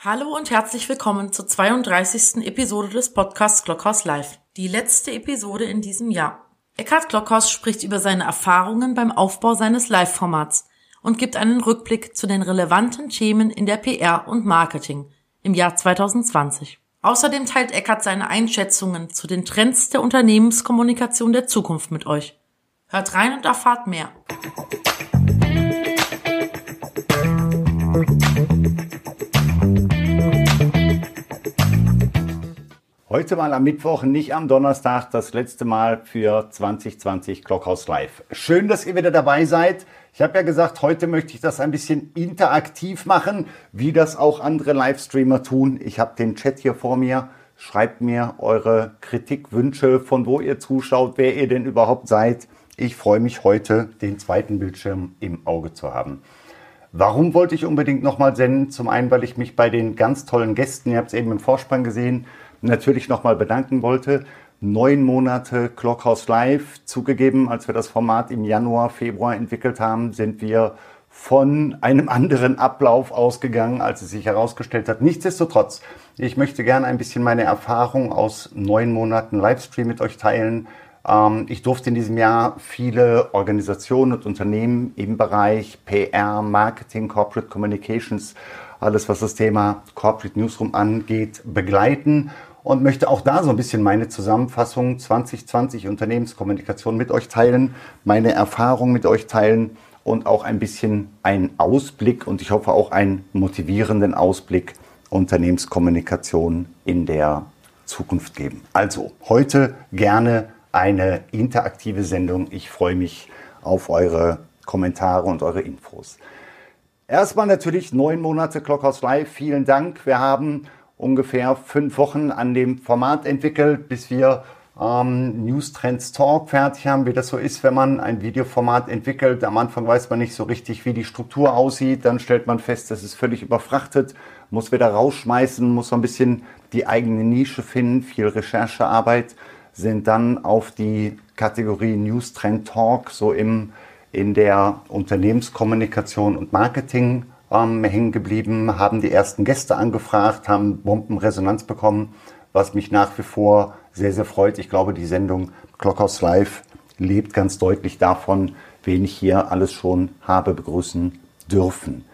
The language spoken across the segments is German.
Hallo und herzlich willkommen zur 32. Episode des Podcasts Glockhaus Live. Die letzte Episode in diesem Jahr. Eckhard Glockhaus spricht über seine Erfahrungen beim Aufbau seines Live-Formats und gibt einen Rückblick zu den relevanten Themen in der PR und Marketing im Jahr 2020. Außerdem teilt Eckhard seine Einschätzungen zu den Trends der Unternehmenskommunikation der Zukunft mit euch. Hört rein und erfahrt mehr. Heute mal am Mittwoch, nicht am Donnerstag, das letzte Mal für 2020 Clockhouse Live. Schön, dass ihr wieder dabei seid. Ich habe ja gesagt, heute möchte ich das ein bisschen interaktiv machen, wie das auch andere Livestreamer tun. Ich habe den Chat hier vor mir. Schreibt mir eure Kritik, Wünsche, von wo ihr zuschaut, wer ihr denn überhaupt seid. Ich freue mich heute, den zweiten Bildschirm im Auge zu haben. Warum wollte ich unbedingt nochmal senden? Zum einen, weil ich mich bei den ganz tollen Gästen, ihr habt es eben im Vorspann gesehen, natürlich nochmal bedanken wollte. Neun Monate Clockhouse Live zugegeben, als wir das Format im Januar, Februar entwickelt haben, sind wir von einem anderen Ablauf ausgegangen, als es sich herausgestellt hat. Nichtsdestotrotz, ich möchte gerne ein bisschen meine Erfahrung aus neun Monaten Livestream mit euch teilen. Ähm, ich durfte in diesem Jahr viele Organisationen und Unternehmen im Bereich PR, Marketing, Corporate Communications, alles was das Thema Corporate Newsroom angeht, begleiten und möchte auch da so ein bisschen meine Zusammenfassung 2020 Unternehmenskommunikation mit euch teilen, meine Erfahrung mit euch teilen und auch ein bisschen einen Ausblick und ich hoffe auch einen motivierenden Ausblick Unternehmenskommunikation in der Zukunft geben. Also heute gerne eine interaktive Sendung. Ich freue mich auf eure Kommentare und eure Infos. Erstmal natürlich neun Monate Clockhouse Live. Vielen Dank. Wir haben ungefähr fünf Wochen an dem Format entwickelt, bis wir ähm, News Trends Talk fertig haben, wie das so ist, wenn man ein Videoformat entwickelt. Am Anfang weiß man nicht so richtig, wie die Struktur aussieht. Dann stellt man fest, das ist völlig überfrachtet, muss wieder rausschmeißen, muss so ein bisschen die eigene Nische finden, viel Recherchearbeit, sind dann auf die Kategorie News Trend Talk so im, in der Unternehmenskommunikation und Marketing ähm, hängen geblieben, haben die ersten Gäste angefragt, haben Bombenresonanz bekommen, was mich nach wie vor sehr, sehr freut. Ich glaube, die Sendung Clockhouse Live lebt ganz deutlich davon, wen ich hier alles schon habe begrüßen dürfen.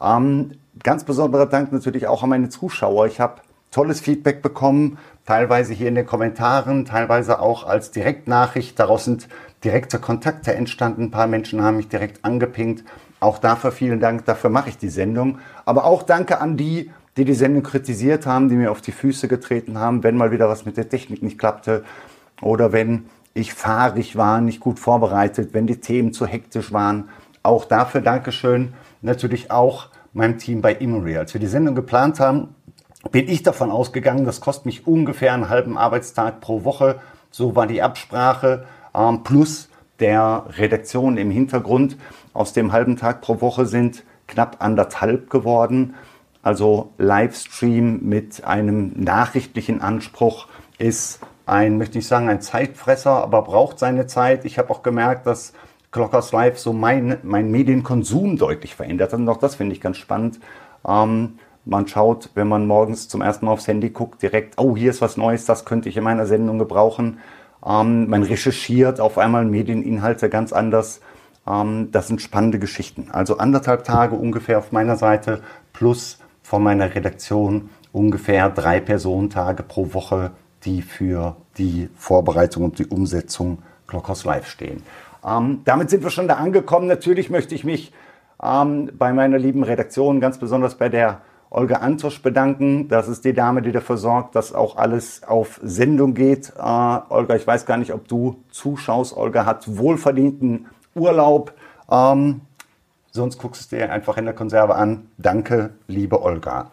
Ähm, ganz besonderer Dank natürlich auch an meine Zuschauer. Ich habe tolles Feedback bekommen, teilweise hier in den Kommentaren, teilweise auch als Direktnachricht. Daraus sind direkte Kontakte entstanden. Ein paar Menschen haben mich direkt angepinkt auch dafür vielen Dank, dafür mache ich die Sendung. Aber auch danke an die, die die Sendung kritisiert haben, die mir auf die Füße getreten haben, wenn mal wieder was mit der Technik nicht klappte oder wenn ich fahrig war, nicht gut vorbereitet, wenn die Themen zu hektisch waren. Auch dafür Dankeschön. Natürlich auch meinem Team bei Immory. Als wir die Sendung geplant haben, bin ich davon ausgegangen, das kostet mich ungefähr einen halben Arbeitstag pro Woche. So war die Absprache. Ähm, plus der Redaktion im Hintergrund aus dem halben Tag pro Woche sind knapp anderthalb geworden. Also Livestream mit einem nachrichtlichen Anspruch ist ein, möchte ich sagen, ein Zeitfresser, aber braucht seine Zeit. Ich habe auch gemerkt, dass Clockers Live so mein, mein Medienkonsum deutlich verändert hat. Und auch das finde ich ganz spannend. Ähm, man schaut, wenn man morgens zum ersten Mal aufs Handy guckt, direkt, oh, hier ist was Neues, das könnte ich in meiner Sendung gebrauchen. Ähm, man recherchiert auf einmal Medieninhalte ganz anders. Ähm, das sind spannende Geschichten. Also anderthalb Tage ungefähr auf meiner Seite plus von meiner Redaktion ungefähr drei Personentage pro Woche, die für die Vorbereitung und die Umsetzung Clockhouse Live stehen. Ähm, damit sind wir schon da angekommen. Natürlich möchte ich mich ähm, bei meiner lieben Redaktion, ganz besonders bei der Olga Antosch bedanken. Das ist die Dame, die dafür sorgt, dass auch alles auf Sendung geht. Äh, Olga, ich weiß gar nicht, ob du zuschaust. Olga hat wohlverdienten Urlaub. Ähm, sonst guckst du dir einfach in der Konserve an. Danke, liebe Olga.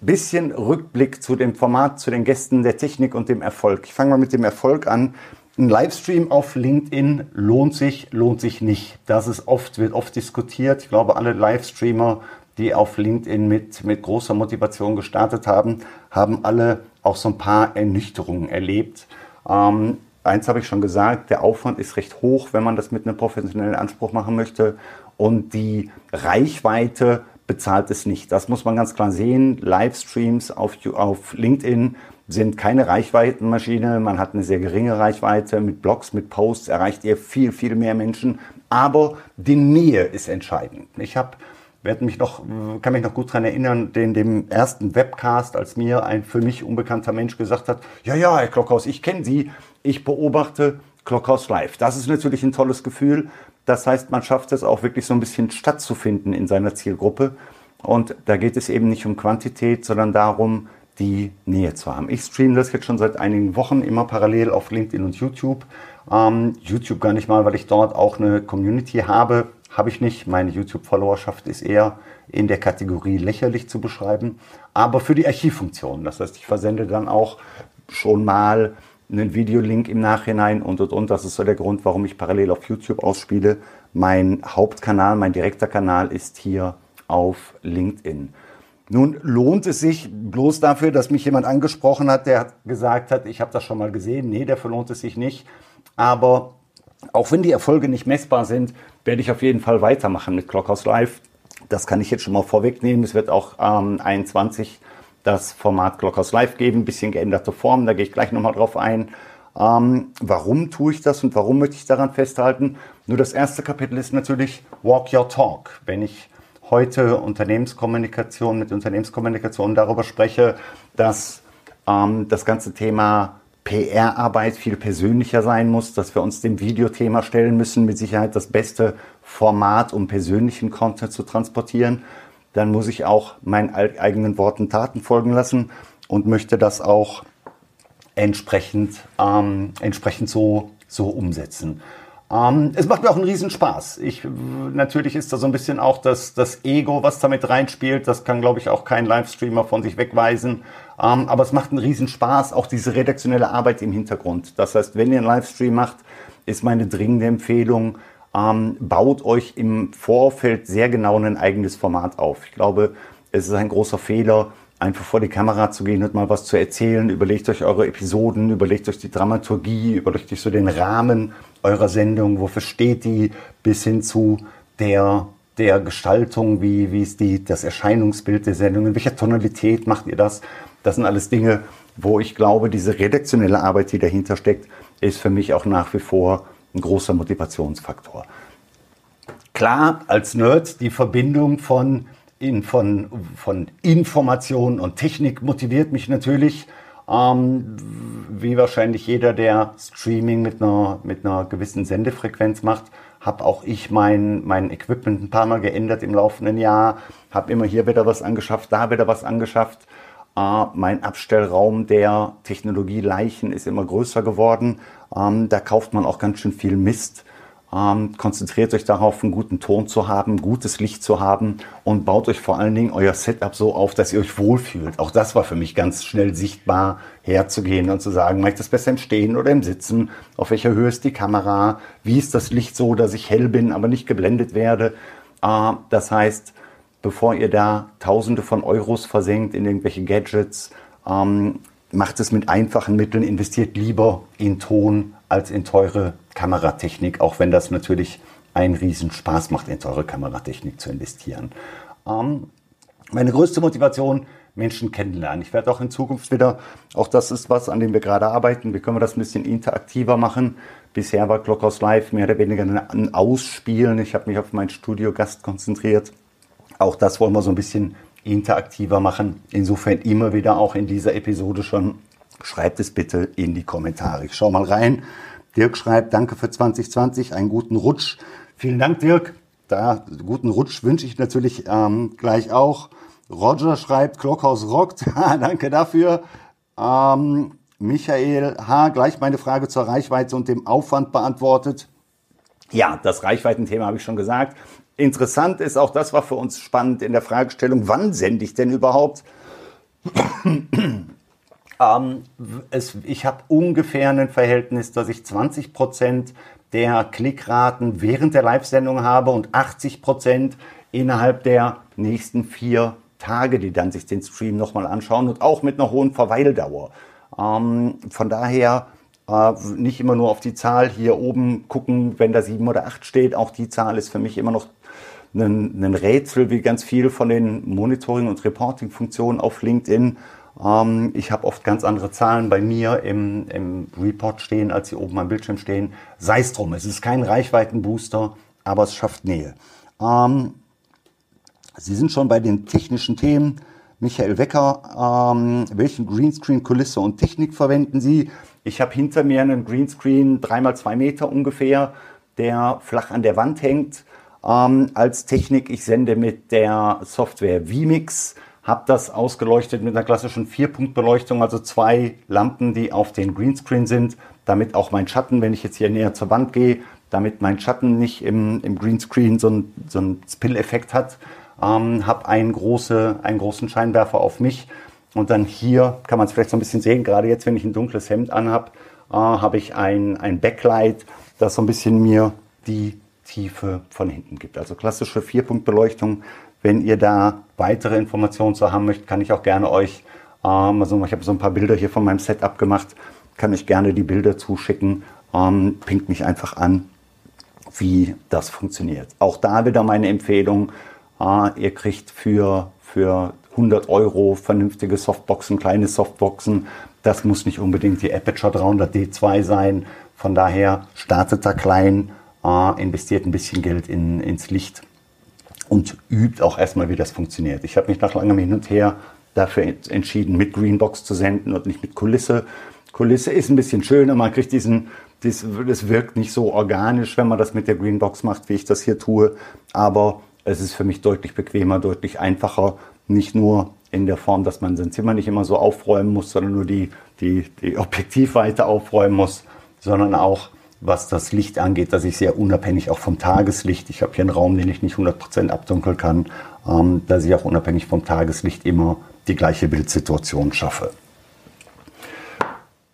Bisschen Rückblick zu dem Format, zu den Gästen, der Technik und dem Erfolg. Ich fange mal mit dem Erfolg an. Ein Livestream auf LinkedIn lohnt sich, lohnt sich nicht. Das ist oft, wird oft diskutiert. Ich glaube, alle Livestreamer, die auf LinkedIn mit, mit großer Motivation gestartet haben, haben alle auch so ein paar Ernüchterungen erlebt. Ähm, eins habe ich schon gesagt, der Aufwand ist recht hoch, wenn man das mit einem professionellen Anspruch machen möchte. Und die Reichweite bezahlt es nicht. Das muss man ganz klar sehen. Livestreams auf, auf LinkedIn sind keine Reichweitenmaschine. Man hat eine sehr geringe Reichweite. Mit Blogs, mit Posts erreicht ihr viel, viel mehr Menschen. Aber die Nähe ist entscheidend. Ich habe werde mich noch, kann mich noch gut daran erinnern, den dem ersten Webcast, als mir ein für mich unbekannter Mensch gesagt hat, ja, ja, Herr Klockhaus, ich kenne Sie, ich beobachte Klockhaus live. Das ist natürlich ein tolles Gefühl. Das heißt, man schafft es auch wirklich so ein bisschen stattzufinden in seiner Zielgruppe. Und da geht es eben nicht um Quantität, sondern darum, die Nähe zu haben. Ich streame das jetzt schon seit einigen Wochen immer parallel auf LinkedIn und YouTube. Ähm, YouTube gar nicht mal, weil ich dort auch eine Community habe. Habe ich nicht. Meine YouTube-Followerschaft ist eher in der Kategorie lächerlich zu beschreiben. Aber für die Archivfunktion. Das heißt, ich versende dann auch schon mal einen Videolink im Nachhinein und und und. Das ist so der Grund, warum ich parallel auf YouTube ausspiele. Mein Hauptkanal, mein direkter Kanal ist hier auf LinkedIn. Nun lohnt es sich bloß dafür, dass mich jemand angesprochen hat, der gesagt hat, ich habe das schon mal gesehen. Nee, dafür lohnt es sich nicht. Aber auch wenn die Erfolge nicht messbar sind, werde ich auf jeden Fall weitermachen mit Clockhouse Live. Das kann ich jetzt schon mal vorwegnehmen. Es wird auch ähm, 21 das Format Clockhouse Live geben, ein bisschen geänderte Form, da gehe ich gleich nochmal drauf ein. Ähm, warum tue ich das und warum möchte ich daran festhalten? Nur das erste Kapitel ist natürlich Walk Your Talk. Wenn ich heute Unternehmenskommunikation mit Unternehmenskommunikation darüber spreche, dass ähm, das ganze Thema PR-Arbeit viel persönlicher sein muss, dass wir uns dem Videothema stellen müssen, mit Sicherheit das beste Format, um persönlichen Content zu transportieren, dann muss ich auch meinen eigenen Worten Taten folgen lassen und möchte das auch entsprechend, ähm, entsprechend so, so umsetzen. Ähm, es macht mir auch einen Riesenspaß. Ich, natürlich ist da so ein bisschen auch das, das Ego, was damit reinspielt. Das kann, glaube ich, auch kein Livestreamer von sich wegweisen. Ähm, aber es macht einen Riesenspaß, auch diese redaktionelle Arbeit im Hintergrund. Das heißt, wenn ihr einen Livestream macht, ist meine dringende Empfehlung, ähm, baut euch im Vorfeld sehr genau ein eigenes Format auf. Ich glaube, es ist ein großer Fehler, einfach vor die Kamera zu gehen und mal was zu erzählen. Überlegt euch eure Episoden, überlegt euch die Dramaturgie, überlegt euch so den Rahmen eurer Sendung, wofür steht die, bis hin zu der, der Gestaltung, wie, wie ist die, das Erscheinungsbild der Sendung, in welcher Tonalität macht ihr das? Das sind alles Dinge, wo ich glaube, diese redaktionelle Arbeit, die dahinter steckt, ist für mich auch nach wie vor ein großer Motivationsfaktor. Klar, als Nerd die Verbindung von, in, von, von Information und Technik motiviert mich natürlich. Ähm, wie wahrscheinlich jeder, der Streaming mit einer, mit einer gewissen Sendefrequenz macht, habe auch ich mein, mein Equipment ein paar Mal geändert im laufenden Jahr, habe immer hier wieder was angeschafft, da wieder was angeschafft. Äh, mein Abstellraum der Technologieleichen ist immer größer geworden. Ähm, da kauft man auch ganz schön viel Mist. Ähm, konzentriert euch darauf, einen guten Ton zu haben, gutes Licht zu haben und baut euch vor allen Dingen euer Setup so auf, dass ihr euch wohlfühlt. Auch das war für mich ganz schnell sichtbar, herzugehen und zu sagen, mache ich das besser im Stehen oder im Sitzen? Auf welcher Höhe ist die Kamera? Wie ist das Licht so, dass ich hell bin, aber nicht geblendet werde? Äh, das heißt, bevor ihr da Tausende von Euros versenkt in irgendwelche Gadgets, ähm, macht es mit einfachen Mitteln, investiert lieber in Ton als in teure Kameratechnik, auch wenn das natürlich einen riesen Spaß macht, in teure Kameratechnik zu investieren. Ähm, meine größte Motivation, Menschen kennenlernen. Ich werde auch in Zukunft wieder, auch das ist was, an dem wir gerade arbeiten, wie können wir das ein bisschen interaktiver machen. Bisher war Clockhouse Live mehr oder weniger ein Ausspielen. Ich habe mich auf meinen Studiogast konzentriert. Auch das wollen wir so ein bisschen interaktiver machen. Insofern immer wieder auch in dieser Episode schon. Schreibt es bitte in die Kommentare. Ich schau mal rein. Dirk schreibt, danke für 2020, einen guten Rutsch. Vielen Dank, Dirk. Da, guten Rutsch wünsche ich natürlich ähm, gleich auch. Roger schreibt, Klockhaus rockt. danke dafür. Ähm, Michael H. gleich meine Frage zur Reichweite und dem Aufwand beantwortet. Ja, das Reichweitenthema habe ich schon gesagt. Interessant ist, auch das war für uns spannend in der Fragestellung, wann sende ich denn überhaupt? ähm, es, ich habe ungefähr ein Verhältnis, dass ich 20 Prozent der Klickraten während der Live-Sendung habe und 80 Prozent innerhalb der nächsten vier Tage, die dann sich den Stream nochmal anschauen und auch mit einer hohen Verweildauer. Ähm, von daher äh, nicht immer nur auf die Zahl hier oben gucken, wenn da sieben oder acht steht. Auch die Zahl ist für mich immer noch ein, ein Rätsel wie ganz viel von den Monitoring- und Reporting-Funktionen auf LinkedIn. Ähm, ich habe oft ganz andere Zahlen bei mir im, im Report stehen, als sie oben am Bildschirm stehen. Sei es drum, es ist kein Reichweitenbooster, aber es schafft Nähe. Ähm, Sie sind schon bei den technischen Themen. Michael Wecker, ähm, welchen Greenscreen, Kulisse und Technik verwenden Sie? Ich habe hinter mir einen Greenscreen, dreimal zwei Meter ungefähr, der flach an der Wand hängt. Ähm, als Technik, ich sende mit der Software vMix, habe das ausgeleuchtet mit einer klassischen Vierpunktbeleuchtung, also zwei Lampen, die auf den Greenscreen sind, damit auch mein Schatten, wenn ich jetzt hier näher zur Wand gehe, damit mein Schatten nicht im, im Greenscreen so, ein, so einen Spill-Effekt hat. Ähm, habe einen, große, einen großen Scheinwerfer auf mich. Und dann hier kann man es vielleicht so ein bisschen sehen, gerade jetzt, wenn ich ein dunkles Hemd anhab, äh, habe ich ein, ein Backlight, das so ein bisschen mir die Tiefe von hinten gibt. Also klassische Vierpunktbeleuchtung. Wenn ihr da weitere Informationen zu haben möchtet, kann ich auch gerne euch, ähm, also ich habe so ein paar Bilder hier von meinem Setup gemacht, kann ich gerne die Bilder zuschicken. Ähm, pinkt mich einfach an, wie das funktioniert. Auch da wieder meine Empfehlung, ah, ihr kriegt für, für 100 Euro vernünftige Softboxen, kleine Softboxen. Das muss nicht unbedingt die Aperture 300D2 sein. Von daher startet da klein, äh, investiert ein bisschen Geld in, ins Licht und übt auch erstmal, wie das funktioniert. Ich habe mich nach langem Hin und Her dafür entschieden, mit Greenbox zu senden und nicht mit Kulisse. Kulisse ist ein bisschen schöner, man kriegt diesen, das wirkt nicht so organisch, wenn man das mit der Greenbox macht, wie ich das hier tue. Aber es ist für mich deutlich bequemer, deutlich einfacher. Nicht nur in der Form, dass man sein Zimmer nicht immer so aufräumen muss, sondern nur die, die, die Objektivweite aufräumen muss, sondern auch was das Licht angeht, dass ich sehr unabhängig auch vom Tageslicht, ich habe hier einen Raum, den ich nicht 100% abdunkeln kann, ähm, dass ich auch unabhängig vom Tageslicht immer die gleiche Bildsituation schaffe.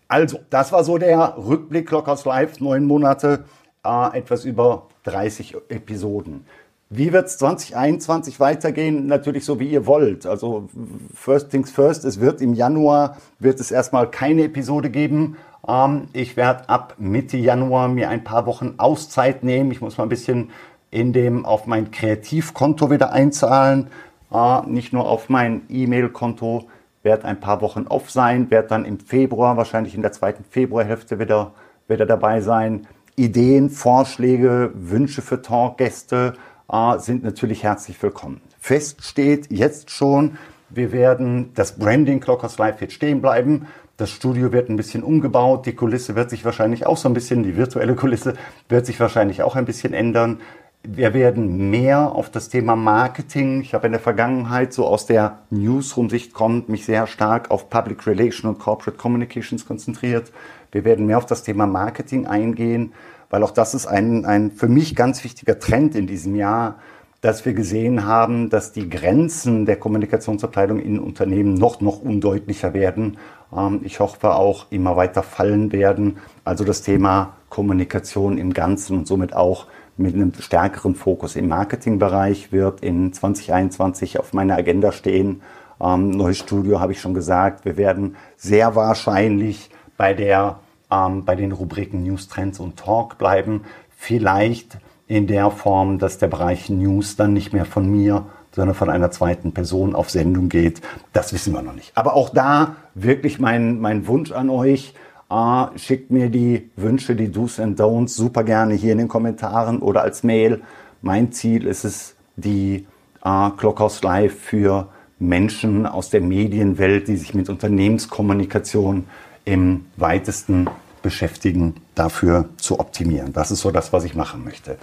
Also, das war so der Rückblick Clockhouse Live, neun Monate, äh, etwas über 30 Episoden. Wie wird es 2021 weitergehen? Natürlich so, wie ihr wollt. Also first things first, es wird im Januar, wird es erstmal keine Episode geben. Ähm, ich werde ab Mitte Januar mir ein paar Wochen Auszeit nehmen. Ich muss mal ein bisschen in dem auf mein Kreativkonto wieder einzahlen. Äh, nicht nur auf mein E-Mail-Konto. Werde ein paar Wochen off sein, werde dann im Februar, wahrscheinlich in der zweiten Februarhälfte wieder, wieder dabei sein. Ideen, Vorschläge, Wünsche für Talkgäste äh, sind natürlich herzlich willkommen. Fest steht jetzt schon, wir werden das Branding Clockers Live wird stehen bleiben. Das Studio wird ein bisschen umgebaut. Die Kulisse wird sich wahrscheinlich auch so ein bisschen, die virtuelle Kulisse wird sich wahrscheinlich auch ein bisschen ändern. Wir werden mehr auf das Thema Marketing. Ich habe in der Vergangenheit so aus der Newsroom-Sicht kommend mich sehr stark auf Public Relation und Corporate Communications konzentriert. Wir werden mehr auf das Thema Marketing eingehen weil auch das ist ein, ein für mich ganz wichtiger Trend in diesem Jahr, dass wir gesehen haben, dass die Grenzen der Kommunikationsabteilung in Unternehmen noch, noch undeutlicher werden. Ähm, ich hoffe auch immer weiter fallen werden. Also das Thema Kommunikation im Ganzen und somit auch mit einem stärkeren Fokus im Marketingbereich wird in 2021 auf meiner Agenda stehen. Ähm, neues Studio habe ich schon gesagt. Wir werden sehr wahrscheinlich bei der ähm, bei den Rubriken News, Trends und Talk bleiben. Vielleicht in der Form, dass der Bereich News dann nicht mehr von mir, sondern von einer zweiten Person auf Sendung geht. Das wissen wir noch nicht. Aber auch da wirklich mein, mein Wunsch an euch. Äh, schickt mir die Wünsche, die Do's and Don'ts super gerne hier in den Kommentaren oder als Mail. Mein Ziel ist es, die äh, Clockhouse Live für Menschen aus der Medienwelt, die sich mit Unternehmenskommunikation im weitesten beschäftigen, dafür zu optimieren. Das ist so das, was ich machen möchte.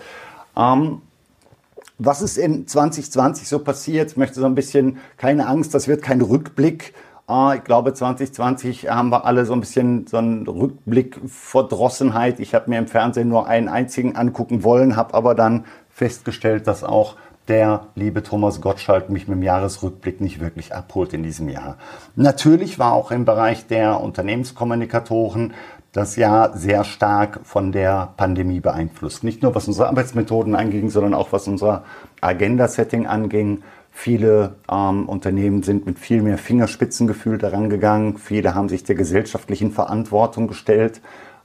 Ähm, was ist in 2020 so passiert? Ich möchte so ein bisschen, keine Angst, das wird kein Rückblick. Äh, ich glaube, 2020 haben wir alle so ein bisschen so einen Rückblick Verdrossenheit. Ich habe mir im Fernsehen nur einen einzigen angucken wollen, habe aber dann festgestellt, dass auch der liebe Thomas Gottschalk mich mit dem Jahresrückblick nicht wirklich abholt in diesem Jahr. Natürlich war auch im Bereich der Unternehmenskommunikatoren das Jahr sehr stark von der Pandemie beeinflusst. Nicht nur was unsere Arbeitsmethoden anging, sondern auch was unser Agenda-Setting anging. Viele ähm, Unternehmen sind mit viel mehr Fingerspitzengefühl daran gegangen. Viele haben sich der gesellschaftlichen Verantwortung gestellt.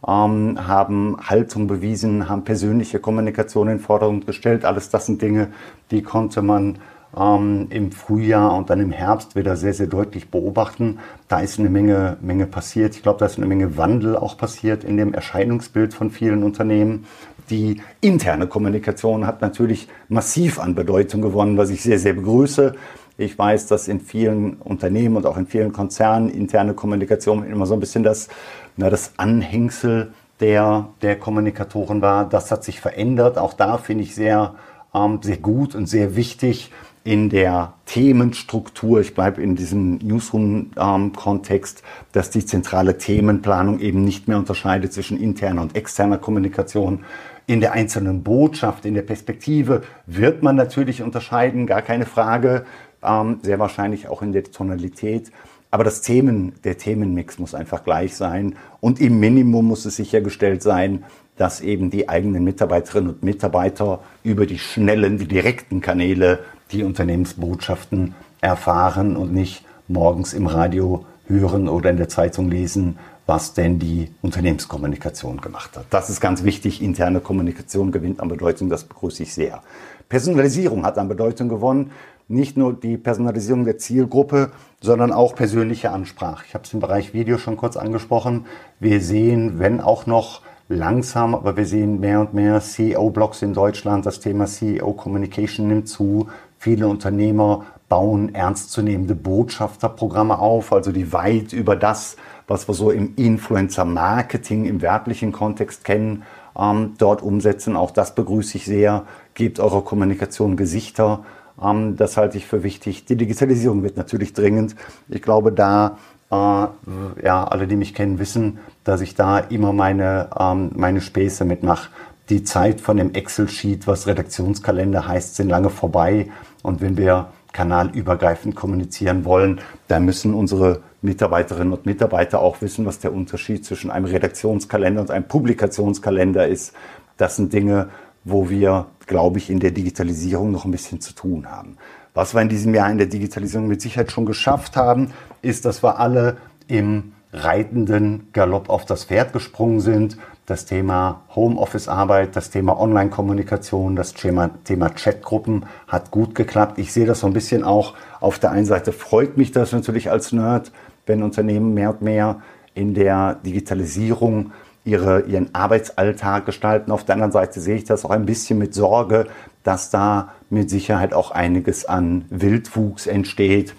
ähm, haben Haltung bewiesen, haben persönliche Kommunikation in Forderung gestellt. Alles das sind Dinge, die konnte man ähm, im Frühjahr und dann im Herbst wieder sehr, sehr deutlich beobachten. Da ist eine Menge, Menge passiert. Ich glaube, da ist eine Menge Wandel auch passiert in dem Erscheinungsbild von vielen Unternehmen. Die interne Kommunikation hat natürlich massiv an Bedeutung gewonnen, was ich sehr, sehr begrüße. Ich weiß, dass in vielen Unternehmen und auch in vielen Konzernen interne Kommunikation immer so ein bisschen das, na, das Anhängsel der, der Kommunikatoren war. Das hat sich verändert. Auch da finde ich sehr, ähm, sehr gut und sehr wichtig, in der Themenstruktur, ich bleibe in diesem Newsroom-Kontext, dass die zentrale Themenplanung eben nicht mehr unterscheidet zwischen interner und externer Kommunikation. In der einzelnen Botschaft, in der Perspektive wird man natürlich unterscheiden, gar keine Frage, ähm, sehr wahrscheinlich auch in der Tonalität. Aber das Themen, der Themenmix muss einfach gleich sein und im Minimum muss es sichergestellt sein, dass eben die eigenen Mitarbeiterinnen und Mitarbeiter über die schnellen, die direkten Kanäle die Unternehmensbotschaften erfahren und nicht morgens im Radio hören oder in der Zeitung lesen, was denn die Unternehmenskommunikation gemacht hat. Das ist ganz wichtig. Interne Kommunikation gewinnt an Bedeutung, das begrüße ich sehr. Personalisierung hat an Bedeutung gewonnen. Nicht nur die Personalisierung der Zielgruppe, sondern auch persönliche Ansprache. Ich habe es im Bereich Video schon kurz angesprochen. Wir sehen, wenn auch noch langsam, aber wir sehen mehr und mehr CEO-Blogs in Deutschland. Das Thema CEO-Communication nimmt zu. Viele Unternehmer bauen ernstzunehmende Botschafterprogramme auf, also die weit über das, was wir so im Influencer-Marketing im werblichen Kontext kennen, ähm, dort umsetzen. Auch das begrüße ich sehr. Gebt eurer Kommunikation Gesichter. Ähm, das halte ich für wichtig. Die Digitalisierung wird natürlich dringend. Ich glaube, da äh, ja, alle, die mich kennen, wissen, dass ich da immer meine, ähm, meine Späße mitmache. Die Zeit von dem Excel-Sheet, was Redaktionskalender heißt, sind lange vorbei. Und wenn wir kanalübergreifend kommunizieren wollen, dann müssen unsere Mitarbeiterinnen und Mitarbeiter auch wissen, was der Unterschied zwischen einem Redaktionskalender und einem Publikationskalender ist. Das sind Dinge, wo wir, glaube ich, in der Digitalisierung noch ein bisschen zu tun haben. Was wir in diesem Jahr in der Digitalisierung mit Sicherheit schon geschafft haben, ist, dass wir alle im reitenden Galopp auf das Pferd gesprungen sind. Das Thema Homeoffice-Arbeit, das Thema Online-Kommunikation, das Thema, Thema Chatgruppen hat gut geklappt. Ich sehe das so ein bisschen auch auf der einen Seite freut mich das natürlich als Nerd, wenn Unternehmen mehr und mehr in der Digitalisierung ihre, ihren Arbeitsalltag gestalten. Auf der anderen Seite sehe ich das auch ein bisschen mit Sorge, dass da mit Sicherheit auch einiges an Wildwuchs entsteht.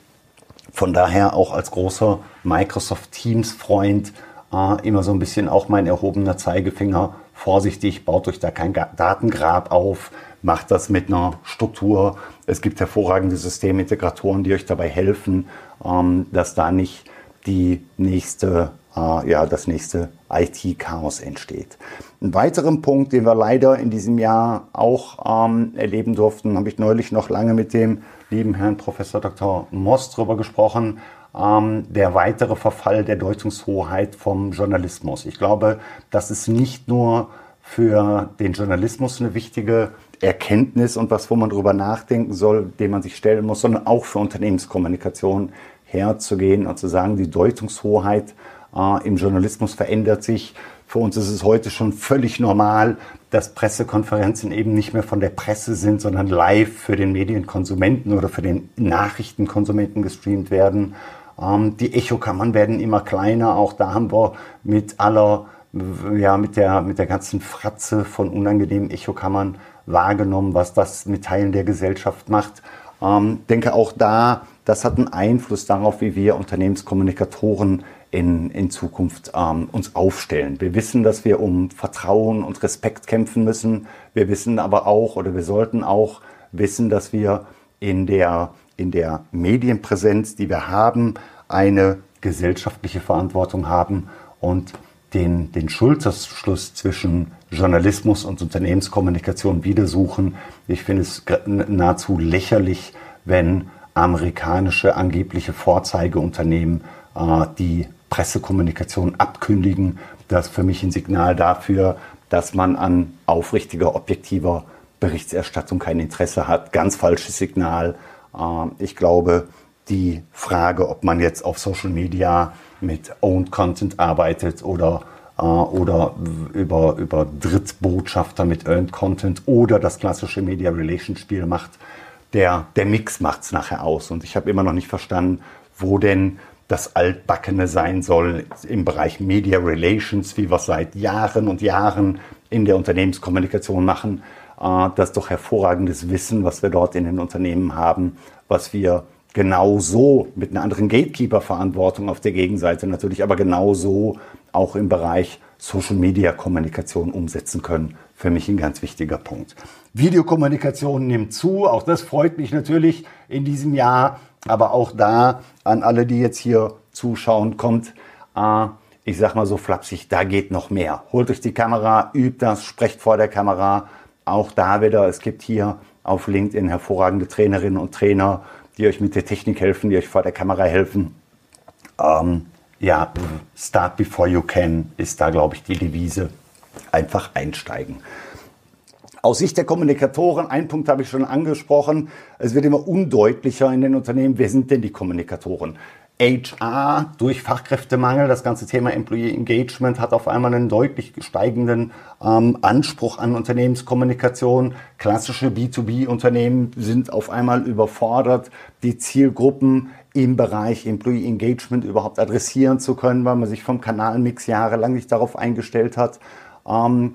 Von daher auch als großer Microsoft Teams Freund äh, immer so ein bisschen auch mein erhobener Zeigefinger. Vorsichtig, baut euch da kein Datengrab auf, macht das mit einer Struktur. Es gibt hervorragende Systemintegratoren, die euch dabei helfen, ähm, dass da nicht die nächste, äh, ja, das nächste IT-Chaos entsteht. Ein weiteren Punkt, den wir leider in diesem Jahr auch ähm, erleben durften, habe ich neulich noch lange mit dem lieben Herrn Professor Dr. Moss drüber gesprochen, ähm, der weitere Verfall der Deutungshoheit vom Journalismus. Ich glaube, das ist nicht nur für den Journalismus eine wichtige Erkenntnis und was, wo man drüber nachdenken soll, dem man sich stellen muss, sondern auch für Unternehmenskommunikation herzugehen und zu sagen, die Deutungshoheit äh, im Journalismus verändert sich. Für uns ist es heute schon völlig normal, dass Pressekonferenzen eben nicht mehr von der Presse sind, sondern live für den Medienkonsumenten oder für den Nachrichtenkonsumenten gestreamt werden. Ähm, die Echokammern werden immer kleiner. Auch da haben wir mit aller, ja, mit der, mit der ganzen Fratze von unangenehmen Echokammern wahrgenommen, was das mit Teilen der Gesellschaft macht. Ähm, denke auch da, das hat einen Einfluss darauf, wie wir Unternehmenskommunikatoren in, in Zukunft ähm, uns aufstellen. Wir wissen, dass wir um Vertrauen und Respekt kämpfen müssen. Wir wissen aber auch oder wir sollten auch wissen, dass wir in der, in der Medienpräsenz, die wir haben, eine gesellschaftliche Verantwortung haben und den, den Schulterschluss zwischen Journalismus und Unternehmenskommunikation wieder suchen. Ich finde es nahezu lächerlich, wenn amerikanische angebliche Vorzeigeunternehmen äh, die Pressekommunikation abkündigen. Das ist für mich ein Signal dafür, dass man an aufrichtiger, objektiver Berichterstattung kein Interesse hat. Ganz falsches Signal. Äh, ich glaube, die Frage, ob man jetzt auf Social Media mit Owned Content arbeitet oder äh, oder über, über Drittbotschafter mit Earned Content oder das klassische Media Relations Spiel macht. Der, der Mix macht es nachher aus. Und ich habe immer noch nicht verstanden, wo denn das Altbackene sein soll im Bereich Media Relations, wie wir es seit Jahren und Jahren in der Unternehmenskommunikation machen. Äh, das ist doch hervorragendes Wissen, was wir dort in den Unternehmen haben, was wir genauso mit einer anderen Gatekeeper-Verantwortung auf der Gegenseite natürlich, aber genauso auch im Bereich Social Media Kommunikation umsetzen können. Für mich ein ganz wichtiger Punkt. Videokommunikation nimmt zu. Auch das freut mich natürlich in diesem Jahr. Aber auch da an alle, die jetzt hier zuschauen, kommt, äh, ich sag mal so flapsig, da geht noch mehr. Holt euch die Kamera, übt das, sprecht vor der Kamera. Auch da wieder, es gibt hier auf LinkedIn hervorragende Trainerinnen und Trainer, die euch mit der Technik helfen, die euch vor der Kamera helfen. Ähm, ja, start before you can ist da, glaube ich, die Devise. Einfach einsteigen. Aus Sicht der Kommunikatoren, ein Punkt habe ich schon angesprochen, es wird immer undeutlicher in den Unternehmen, wer sind denn die Kommunikatoren? HR durch Fachkräftemangel, das ganze Thema Employee Engagement hat auf einmal einen deutlich steigenden ähm, Anspruch an Unternehmenskommunikation. Klassische B2B-Unternehmen sind auf einmal überfordert, die Zielgruppen im Bereich Employee Engagement überhaupt adressieren zu können, weil man sich vom Kanalmix jahrelang nicht darauf eingestellt hat. Ähm,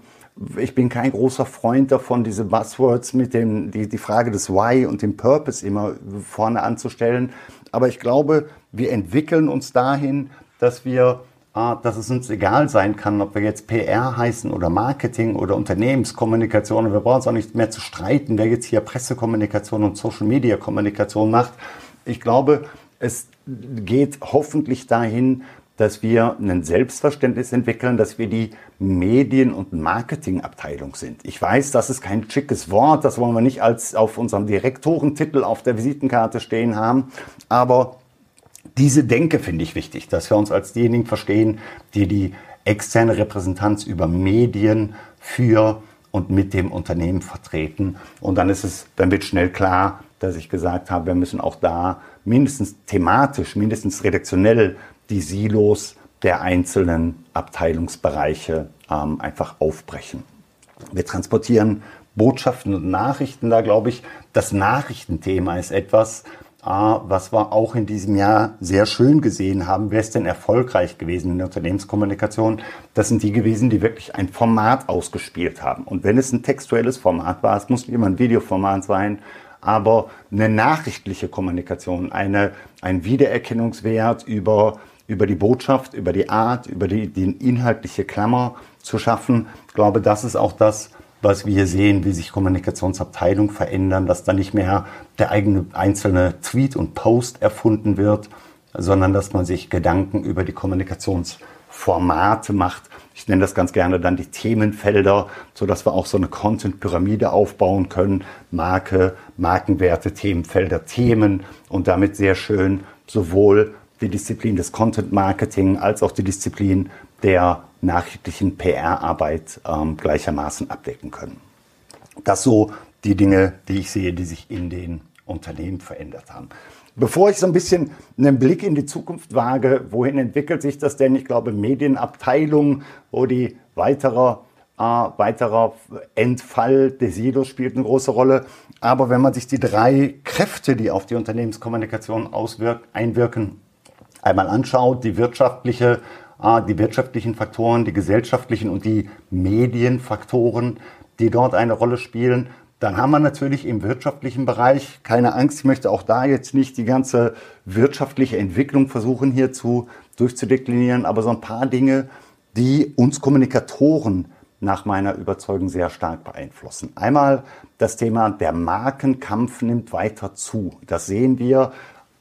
ich bin kein großer Freund davon, diese Buzzwords mit dem, die, die Frage des Why und dem Purpose immer vorne anzustellen. Aber ich glaube, wir entwickeln uns dahin, dass wir äh, dass es uns egal sein kann, ob wir jetzt PR heißen oder Marketing oder Unternehmenskommunikation. Wir brauchen uns auch nicht mehr zu streiten, wer jetzt hier Pressekommunikation und Social Media Kommunikation macht. Ich glaube, es geht hoffentlich dahin, dass wir ein Selbstverständnis entwickeln, dass wir die Medien- und Marketingabteilung sind. Ich weiß, das ist kein schickes Wort, das wollen wir nicht als auf unserem Direktorentitel auf der Visitenkarte stehen haben, aber diese Denke finde ich wichtig, dass wir uns als diejenigen verstehen, die die externe Repräsentanz über Medien für und mit dem Unternehmen vertreten. Und dann ist es, dann wird schnell klar, dass ich gesagt habe, wir müssen auch da mindestens thematisch, mindestens redaktionell die Silos der einzelnen Abteilungsbereiche ähm, einfach aufbrechen. Wir transportieren Botschaften und Nachrichten da, glaube ich. Das Nachrichtenthema ist etwas, äh, was wir auch in diesem Jahr sehr schön gesehen haben. Wer ist denn erfolgreich gewesen in der Unternehmenskommunikation? Das sind die gewesen, die wirklich ein Format ausgespielt haben. Und wenn es ein textuelles Format war, es muss nicht immer ein Videoformat sein, aber eine nachrichtliche Kommunikation, eine, ein Wiedererkennungswert über über die Botschaft, über die Art, über die, die inhaltliche Klammer zu schaffen. Ich glaube, das ist auch das, was wir sehen, wie sich Kommunikationsabteilungen verändern, dass da nicht mehr der eigene einzelne Tweet und Post erfunden wird, sondern dass man sich Gedanken über die Kommunikationsformate macht. Ich nenne das ganz gerne dann die Themenfelder, so dass wir auch so eine Content-Pyramide aufbauen können. Marke, Markenwerte, Themenfelder, Themen und damit sehr schön sowohl die Disziplin des Content Marketing als auch die Disziplin der nachrichtlichen PR-Arbeit ähm, gleichermaßen abdecken können. Das so die Dinge, die ich sehe, die sich in den Unternehmen verändert haben. Bevor ich so ein bisschen einen Blick in die Zukunft wage, wohin entwickelt sich das denn? Ich glaube, Medienabteilung, wo die weitere, äh, weiterer Entfall des Silos spielt eine große Rolle. Aber wenn man sich die drei Kräfte, die auf die Unternehmenskommunikation auswirken, einwirken, einmal anschaut, die wirtschaftliche, äh, die wirtschaftlichen Faktoren, die gesellschaftlichen und die Medienfaktoren, die dort eine Rolle spielen, dann haben wir natürlich im wirtschaftlichen Bereich keine Angst. Ich möchte auch da jetzt nicht die ganze wirtschaftliche Entwicklung versuchen hier zu durchzudeklinieren, aber so ein paar Dinge, die uns Kommunikatoren nach meiner Überzeugung sehr stark beeinflussen. Einmal das Thema der Markenkampf nimmt weiter zu. Das sehen wir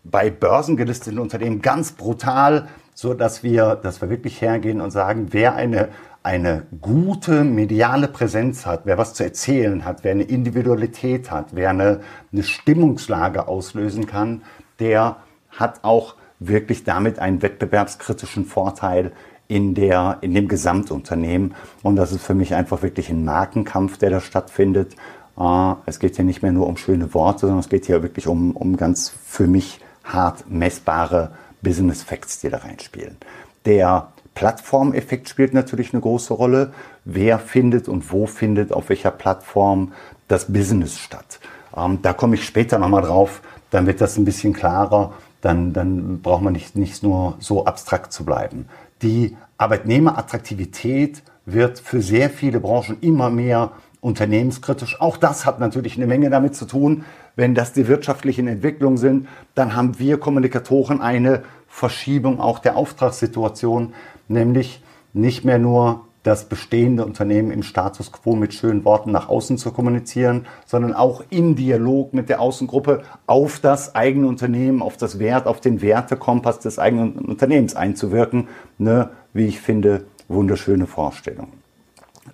bei börsengelisteten Unternehmen ganz brutal, so dass wir, dass wir wirklich hergehen und sagen, wer eine eine gute mediale Präsenz hat, wer was zu erzählen hat, wer eine Individualität hat, wer eine, eine Stimmungslage auslösen kann, der hat auch wirklich damit einen wettbewerbskritischen Vorteil in, der, in dem Gesamtunternehmen. Und das ist für mich einfach wirklich ein Markenkampf, der da stattfindet. Äh, es geht hier nicht mehr nur um schöne Worte, sondern es geht hier wirklich um, um ganz für mich hart messbare Business Facts, die da reinspielen. Der Plattformeffekt spielt natürlich eine große Rolle. Wer findet und wo findet auf welcher Plattform das Business statt? Ähm, da komme ich später nochmal drauf, dann wird das ein bisschen klarer. Dann, dann braucht man nicht, nicht nur so abstrakt zu bleiben. Die Arbeitnehmerattraktivität wird für sehr viele Branchen immer mehr unternehmenskritisch. Auch das hat natürlich eine Menge damit zu tun. Wenn das die wirtschaftlichen Entwicklungen sind, dann haben wir Kommunikatoren eine Verschiebung auch der Auftragssituation, nämlich nicht mehr nur das bestehende Unternehmen im Status quo mit schönen Worten nach außen zu kommunizieren, sondern auch im Dialog mit der Außengruppe auf das eigene Unternehmen, auf das Wert, auf den Wertekompass des eigenen Unternehmens einzuwirken. Eine, wie ich finde, wunderschöne Vorstellung.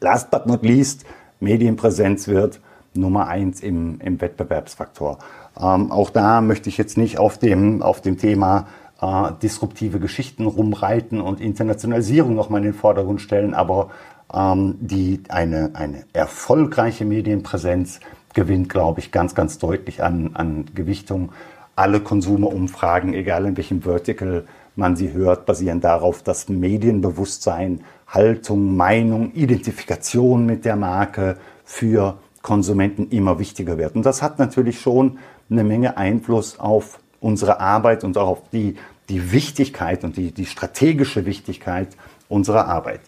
Last but not least, Medienpräsenz wird Nummer eins im, im Wettbewerbsfaktor. Ähm, auch da möchte ich jetzt nicht auf dem, auf dem Thema äh, disruptive Geschichten rumreiten und Internationalisierung nochmal in den Vordergrund stellen, aber ähm, die, eine, eine erfolgreiche Medienpräsenz gewinnt, glaube ich, ganz, ganz deutlich an, an Gewichtung. Alle Konsumerumfragen, egal in welchem Vertical man sie hört, basieren darauf, dass Medienbewusstsein, Haltung, Meinung, Identifikation mit der Marke für Konsumenten immer wichtiger wird. Und das hat natürlich schon eine Menge Einfluss auf unsere Arbeit und auch auf die, die Wichtigkeit und die, die strategische Wichtigkeit unserer Arbeit.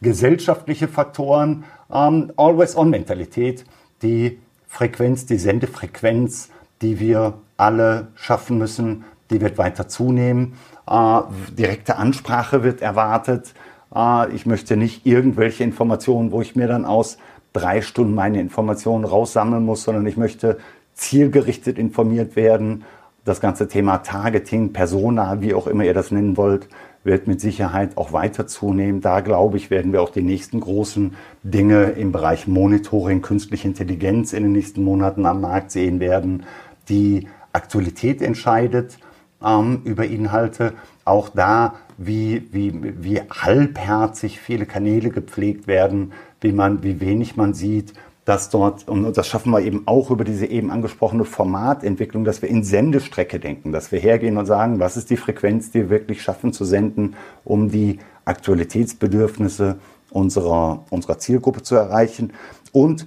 Gesellschaftliche Faktoren, ähm, Always-on-Mentalität, die Frequenz, die Sendefrequenz, die wir alle schaffen müssen, die wird weiter zunehmen. Äh, direkte Ansprache wird erwartet. Äh, ich möchte nicht irgendwelche Informationen, wo ich mir dann aus drei Stunden meine Informationen raussammeln muss, sondern ich möchte zielgerichtet informiert werden das ganze Thema Targeting, Persona, wie auch immer ihr das nennen wollt, wird mit Sicherheit auch weiter zunehmen. Da glaube ich, werden wir auch die nächsten großen Dinge im Bereich Monitoring, künstliche Intelligenz in den nächsten Monaten am Markt sehen werden. Die Aktualität entscheidet ähm, über Inhalte. Auch da, wie, wie, wie halbherzig viele Kanäle gepflegt werden, wie, man, wie wenig man sieht dass dort, und das schaffen wir eben auch über diese eben angesprochene Formatentwicklung, dass wir in Sendestrecke denken, dass wir hergehen und sagen, was ist die Frequenz, die wir wirklich schaffen zu senden, um die Aktualitätsbedürfnisse unserer, unserer Zielgruppe zu erreichen. Und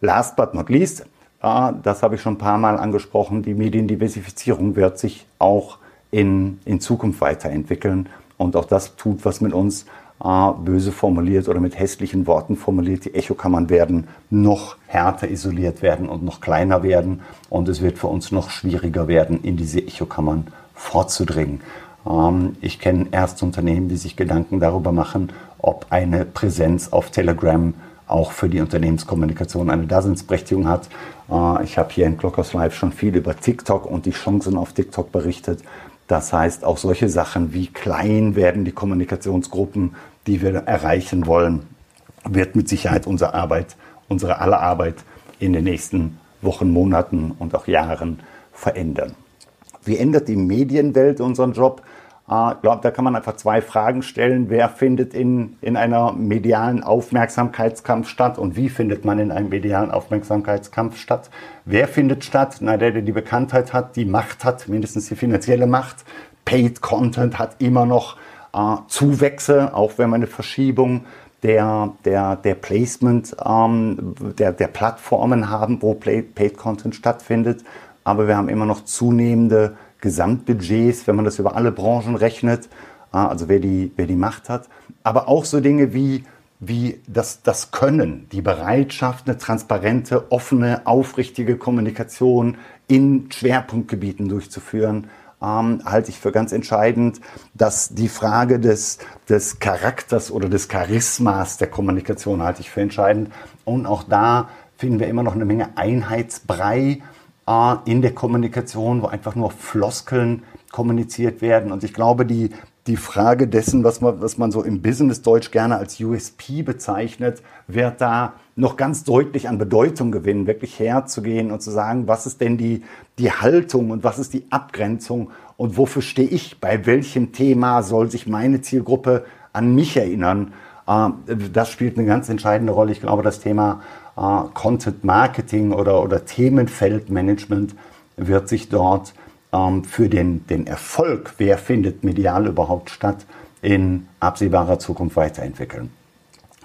last but not least, das habe ich schon ein paar Mal angesprochen, die Mediendiversifizierung wird sich auch in, in Zukunft weiterentwickeln. Und auch das tut was mit uns äh, böse formuliert oder mit hässlichen Worten formuliert. Die Echokammern werden noch härter isoliert werden und noch kleiner werden. Und es wird für uns noch schwieriger werden, in diese Echokammern vorzudringen. Ähm, ich kenne Erstunternehmen, die sich Gedanken darüber machen, ob eine Präsenz auf Telegram auch für die Unternehmenskommunikation eine Daseinsberechtigung hat. Äh, ich habe hier in Glockers Live schon viel über TikTok und die Chancen auf TikTok berichtet. Das heißt, auch solche Sachen wie klein werden die Kommunikationsgruppen, die wir erreichen wollen, wird mit Sicherheit unsere Arbeit, unsere aller Arbeit in den nächsten Wochen, Monaten und auch Jahren verändern. Wie ändert die Medienwelt unseren Job? Ich glaube, da kann man einfach zwei Fragen stellen. Wer findet in, in einer medialen Aufmerksamkeitskampf statt und wie findet man in einem medialen Aufmerksamkeitskampf statt? Wer findet statt? Na, der, der die Bekanntheit hat, die Macht hat, mindestens die finanzielle Macht. Paid Content hat immer noch äh, Zuwächse, auch wenn wir eine Verschiebung der, der, der Placement ähm, der, der Plattformen haben, wo Paid Content stattfindet. Aber wir haben immer noch zunehmende Gesamtbudgets, wenn man das über alle Branchen rechnet, also wer die, wer die Macht hat. Aber auch so Dinge wie, wie das, das Können, die Bereitschaft, eine transparente, offene, aufrichtige Kommunikation in Schwerpunktgebieten durchzuführen ähm, halte ich für ganz entscheidend, dass die Frage des, des Charakters oder des Charismas der Kommunikation halte ich für entscheidend. Und auch da finden wir immer noch eine Menge Einheitsbrei in der Kommunikation, wo einfach nur Floskeln kommuniziert werden. Und ich glaube, die, die Frage dessen, was man, was man so im Business-Deutsch gerne als USP bezeichnet, wird da noch ganz deutlich an Bedeutung gewinnen, wirklich herzugehen und zu sagen, was ist denn die, die Haltung und was ist die Abgrenzung und wofür stehe ich, bei welchem Thema soll sich meine Zielgruppe an mich erinnern. Äh, das spielt eine ganz entscheidende Rolle. Ich glaube, das Thema äh, Content Marketing oder, oder Themenfeldmanagement wird sich dort ähm, für den, den Erfolg, wer findet medial überhaupt statt, in absehbarer Zukunft weiterentwickeln.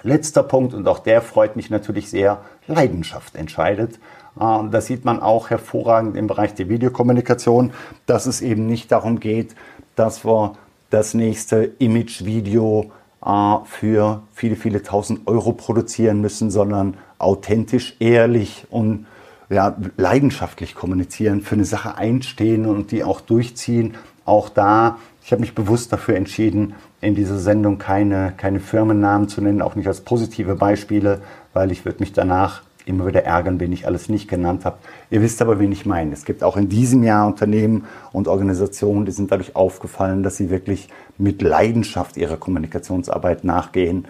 Letzter Punkt, und auch der freut mich natürlich sehr, Leidenschaft entscheidet. Äh, das sieht man auch hervorragend im Bereich der Videokommunikation, dass es eben nicht darum geht, dass wir das nächste Image-Video äh, für viele, viele tausend Euro produzieren müssen, sondern authentisch, ehrlich und ja, leidenschaftlich kommunizieren, für eine Sache einstehen und die auch durchziehen. Auch da, ich habe mich bewusst dafür entschieden, in dieser Sendung keine, keine Firmennamen zu nennen, auch nicht als positive Beispiele, weil ich würde mich danach immer wieder ärgern, wenn ich alles nicht genannt habe. Ihr wisst aber, wen ich meine. Es gibt auch in diesem Jahr Unternehmen und Organisationen, die sind dadurch aufgefallen, dass sie wirklich mit Leidenschaft ihrer Kommunikationsarbeit nachgehen.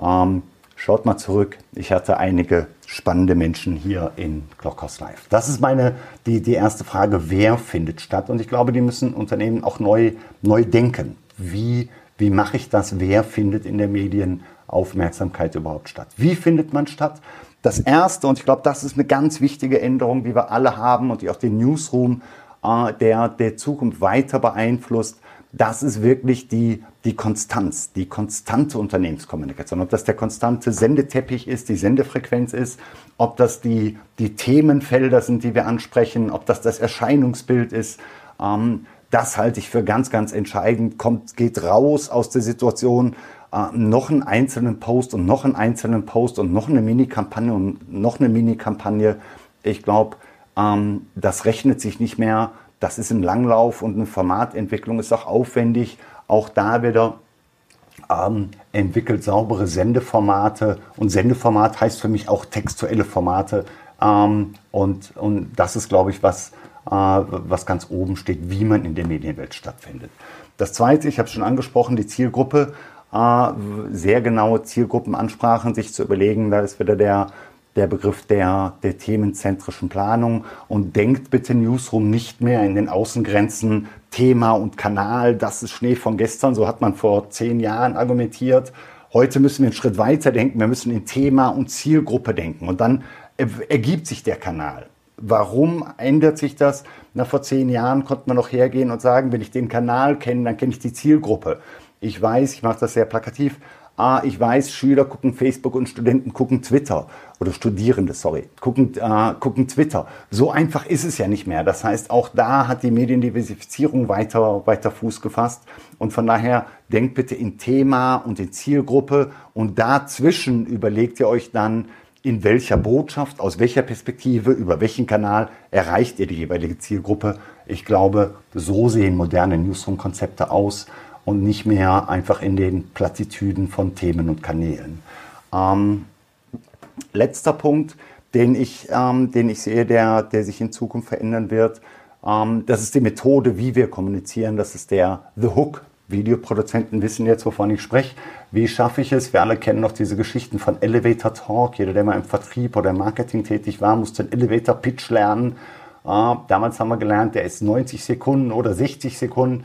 Ähm, schaut mal zurück. Ich hatte einige spannende Menschen hier in Glockhaus Live. Das ist meine, die, die erste Frage, wer findet statt? Und ich glaube, die müssen Unternehmen auch neu, neu denken. Wie, wie mache ich das? Wer findet in der Medienaufmerksamkeit überhaupt statt? Wie findet man statt? Das Erste, und ich glaube, das ist eine ganz wichtige Änderung, die wir alle haben und die auch den Newsroom äh, der, der Zukunft weiter beeinflusst, das ist wirklich die, die Konstanz, die konstante Unternehmenskommunikation. Ob das der konstante Sendeteppich ist, die Sendefrequenz ist, ob das die, die Themenfelder sind, die wir ansprechen, ob das das Erscheinungsbild ist. Ähm, das halte ich für ganz, ganz entscheidend. Kommt, geht raus aus der Situation, äh, noch einen einzelnen Post und noch einen einzelnen Post und noch eine Mini-Kampagne und noch eine Mini-Kampagne. Ich glaube, ähm, das rechnet sich nicht mehr. Das ist ein Langlauf und eine Formatentwicklung ist auch aufwendig. Auch da wieder ähm, entwickelt saubere Sendeformate. Und Sendeformat heißt für mich auch textuelle Formate. Ähm, und, und das ist, glaube ich, was, äh, was ganz oben steht, wie man in der Medienwelt stattfindet. Das Zweite, ich habe es schon angesprochen, die Zielgruppe sehr genaue Zielgruppenansprachen sich zu überlegen. Da ist wieder der, der Begriff der, der themenzentrischen Planung. Und denkt bitte Newsroom nicht mehr in den Außengrenzen Thema und Kanal. Das ist Schnee von gestern. So hat man vor zehn Jahren argumentiert. Heute müssen wir einen Schritt weiter denken. Wir müssen in Thema und Zielgruppe denken. Und dann ergibt sich der Kanal. Warum ändert sich das? Na, vor zehn Jahren konnte man noch hergehen und sagen, wenn ich den Kanal kenne, dann kenne ich die Zielgruppe. Ich weiß, ich mache das sehr plakativ, ah, ich weiß, Schüler gucken Facebook und Studenten gucken Twitter oder Studierende, sorry, gucken, äh, gucken Twitter. So einfach ist es ja nicht mehr. Das heißt, auch da hat die Mediendiversifizierung weiter, weiter Fuß gefasst. Und von daher denkt bitte in Thema und in Zielgruppe und dazwischen überlegt ihr euch dann, in welcher Botschaft, aus welcher Perspektive, über welchen Kanal erreicht ihr die jeweilige Zielgruppe. Ich glaube, so sehen moderne Newsroom-Konzepte aus und nicht mehr einfach in den Plattitüden von Themen und Kanälen. Ähm, letzter Punkt, den ich, ähm, den ich sehe, der, der sich in Zukunft verändern wird, ähm, das ist die Methode, wie wir kommunizieren. Das ist der The Hook. Videoproduzenten wissen jetzt, wovon ich spreche. Wie schaffe ich es? Wir alle kennen noch diese Geschichten von Elevator Talk. Jeder, der mal im Vertrieb oder im Marketing tätig war, musste einen Elevator Pitch lernen. Äh, damals haben wir gelernt, der ist 90 Sekunden oder 60 Sekunden.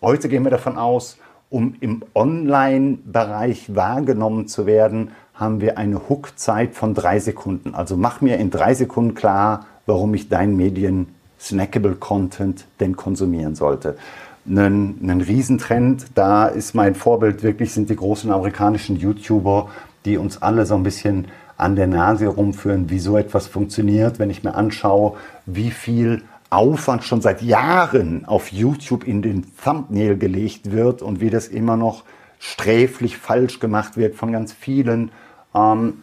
Heute gehen wir davon aus, um im Online-Bereich wahrgenommen zu werden, haben wir eine Hook-Zeit von drei Sekunden. Also mach mir in drei Sekunden klar, warum ich dein Medien snackable Content denn konsumieren sollte. Ein, ein Riesentrend, da ist mein Vorbild wirklich, sind die großen amerikanischen YouTuber, die uns alle so ein bisschen an der Nase rumführen, wie so etwas funktioniert, wenn ich mir anschaue, wie viel Aufwand schon seit Jahren auf YouTube in den Thumbnail gelegt wird und wie das immer noch sträflich falsch gemacht wird von ganz vielen. Ähm,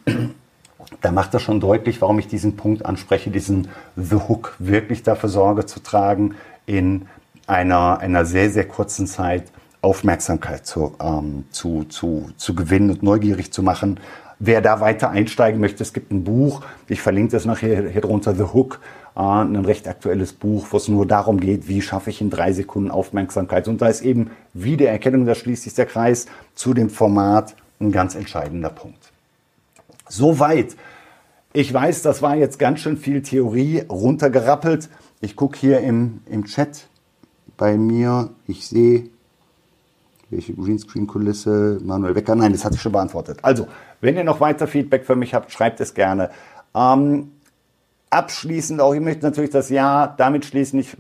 da macht das schon deutlich, warum ich diesen Punkt anspreche, diesen The Hook, wirklich dafür Sorge zu tragen, in einer, einer sehr, sehr kurzen Zeit Aufmerksamkeit zu, ähm, zu, zu, zu gewinnen und neugierig zu machen. Wer da weiter einsteigen möchte, es gibt ein Buch, ich verlinke das nachher hier drunter, The Hook, ein recht aktuelles Buch, wo es nur darum geht, wie schaffe ich in drei Sekunden Aufmerksamkeit. Und da ist eben Wiedererkennung, da schließt sich der Kreis zu dem Format ein ganz entscheidender Punkt. Soweit. Ich weiß, das war jetzt ganz schön viel Theorie runtergerappelt. Ich gucke hier im, im Chat bei mir. Ich sehe, welche Greenscreen-Kulisse, Manuel Wecker. Nein, das hatte ich schon beantwortet. Also, wenn ihr noch weiter Feedback für mich habt, schreibt es gerne. Ähm, abschließend auch, ich möchte natürlich das Jahr damit schließen. Ich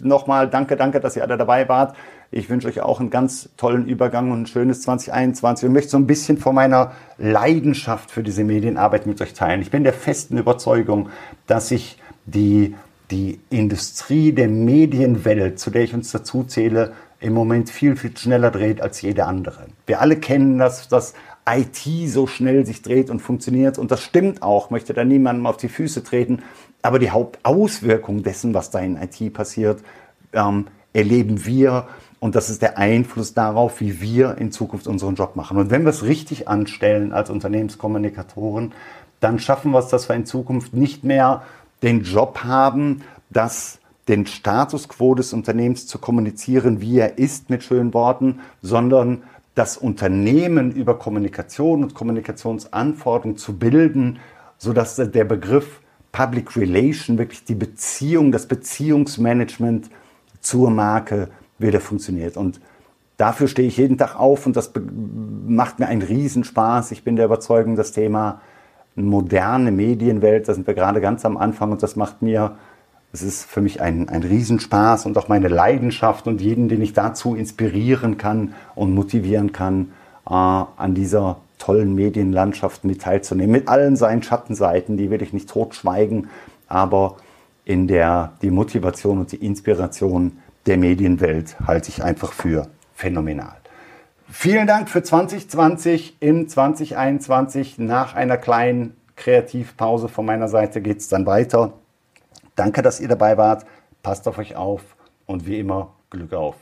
nochmal danke, danke, dass ihr alle dabei wart. Ich wünsche euch auch einen ganz tollen Übergang und ein schönes 2021 und möchte so ein bisschen von meiner Leidenschaft für diese Medienarbeit mit euch teilen. Ich bin der festen Überzeugung, dass sich die, die Industrie der Medienwelt, zu der ich uns dazu zähle, im Moment viel, viel schneller dreht als jede andere. Wir alle kennen das, dass IT so schnell sich dreht und funktioniert. Und das stimmt auch, möchte da niemandem auf die Füße treten. Aber die Hauptauswirkung dessen, was da in IT passiert, ähm, erleben wir. Und das ist der Einfluss darauf, wie wir in Zukunft unseren Job machen. Und wenn wir es richtig anstellen als Unternehmenskommunikatoren, dann schaffen wir es, dass wir in Zukunft nicht mehr den Job haben, dass den Status quo des Unternehmens zu kommunizieren, wie er ist mit schönen Worten, sondern das Unternehmen über Kommunikation und Kommunikationsanforderungen zu bilden, sodass der Begriff Public Relation wirklich die Beziehung, das Beziehungsmanagement zur Marke wieder funktioniert. Und dafür stehe ich jeden Tag auf und das macht mir einen Riesenspaß. Ich bin der Überzeugung, das Thema moderne Medienwelt, da sind wir gerade ganz am Anfang und das macht mir es ist für mich ein, ein Riesenspaß und auch meine Leidenschaft und jeden, den ich dazu inspirieren kann und motivieren kann, äh, an dieser tollen Medienlandschaft mit teilzunehmen. Mit allen seinen Schattenseiten, die will ich nicht totschweigen, aber in der die Motivation und die Inspiration der Medienwelt halte ich einfach für phänomenal. Vielen Dank für 2020. In 2021 nach einer kleinen Kreativpause von meiner Seite geht es dann weiter. Danke, dass ihr dabei wart. Passt auf euch auf und wie immer Glück auf.